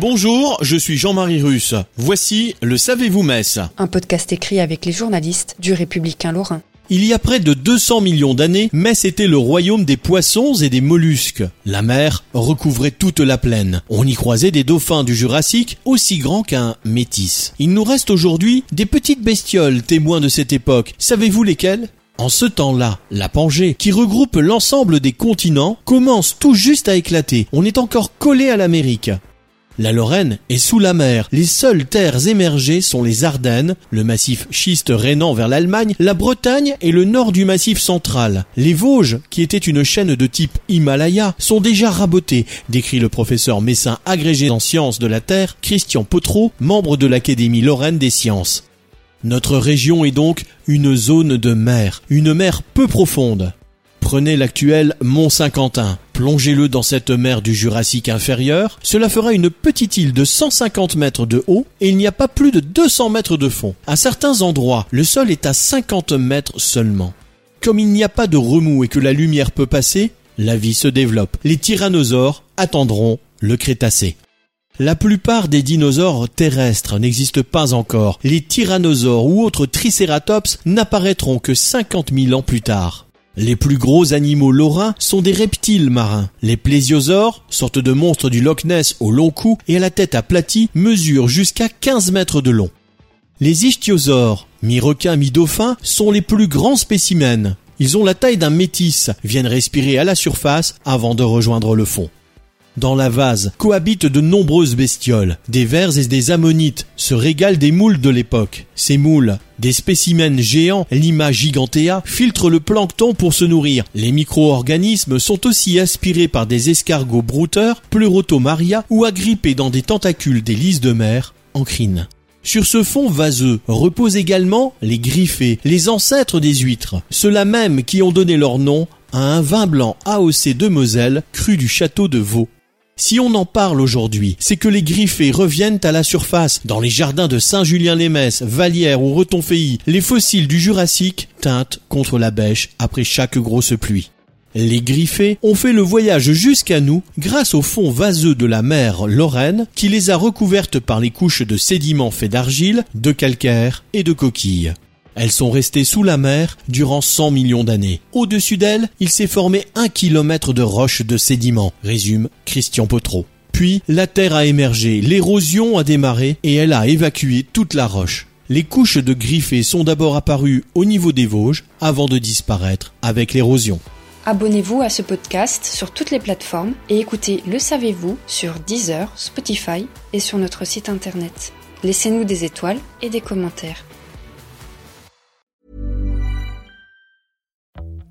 Bonjour, je suis Jean-Marie Russe. Voici le Savez-vous Metz Un podcast écrit avec les journalistes du Républicain Lorrain. Il y a près de 200 millions d'années, Metz était le royaume des poissons et des mollusques. La mer recouvrait toute la plaine. On y croisait des dauphins du Jurassique aussi grands qu'un métis. Il nous reste aujourd'hui des petites bestioles témoins de cette époque. Savez-vous lesquelles? En ce temps-là, la Pangée, qui regroupe l'ensemble des continents, commence tout juste à éclater. On est encore collé à l'Amérique. La Lorraine est sous la mer. Les seules terres émergées sont les Ardennes, le massif schiste rhénan vers l'Allemagne, la Bretagne et le nord du massif central. Les Vosges, qui étaient une chaîne de type Himalaya, sont déjà rabotées, décrit le professeur messin agrégé en sciences de la Terre, Christian Potreau, membre de l'Académie lorraine des sciences. Notre région est donc une zone de mer, une mer peu profonde. Prenez l'actuel Mont Saint-Quentin, plongez-le dans cette mer du Jurassique inférieur, cela fera une petite île de 150 mètres de haut et il n'y a pas plus de 200 mètres de fond. À certains endroits, le sol est à 50 mètres seulement. Comme il n'y a pas de remous et que la lumière peut passer, la vie se développe. Les tyrannosaures attendront le Crétacé. La plupart des dinosaures terrestres n'existent pas encore. Les tyrannosaures ou autres tricératops n'apparaîtront que 50 000 ans plus tard. Les plus gros animaux lorrains sont des reptiles marins. Les plésiosaures, sorte de monstres du Loch Ness au long cou et à la tête aplatie, mesurent jusqu'à 15 mètres de long. Les ichthyosaures, mi-requins, mi-dauphins, sont les plus grands spécimens. Ils ont la taille d'un métis, viennent respirer à la surface avant de rejoindre le fond. Dans la vase cohabitent de nombreuses bestioles. Des vers et des ammonites se régalent des moules de l'époque. Ces moules, des spécimens géants, Lima gigantea, filtrent le plancton pour se nourrir. Les micro-organismes sont aussi aspirés par des escargots brouteurs, pleurotomaria ou agrippés dans des tentacules des lys de mer, encrines. Sur ce fond vaseux reposent également les griffés, les ancêtres des huîtres, ceux-là même qui ont donné leur nom à un vin blanc AOC de Moselle, cru du château de Vaux. Si on en parle aujourd'hui, c'est que les griffés reviennent à la surface. Dans les jardins de Saint-Julien-les-Messes, Vallières ou Retonfeilly, les fossiles du Jurassique teintent contre la bêche après chaque grosse pluie. Les griffés ont fait le voyage jusqu'à nous grâce au fond vaseux de la mer Lorraine qui les a recouvertes par les couches de sédiments faits d'argile, de calcaire et de coquilles. Elles sont restées sous la mer durant 100 millions d'années. Au-dessus d'elles, il s'est formé un kilomètre de roches de sédiments, résume Christian Potreau. Puis, la terre a émergé, l'érosion a démarré et elle a évacué toute la roche. Les couches de griffés sont d'abord apparues au niveau des Vosges avant de disparaître avec l'érosion. Abonnez-vous à ce podcast sur toutes les plateformes et écoutez Le Savez-vous sur Deezer, Spotify et sur notre site internet. Laissez-nous des étoiles et des commentaires.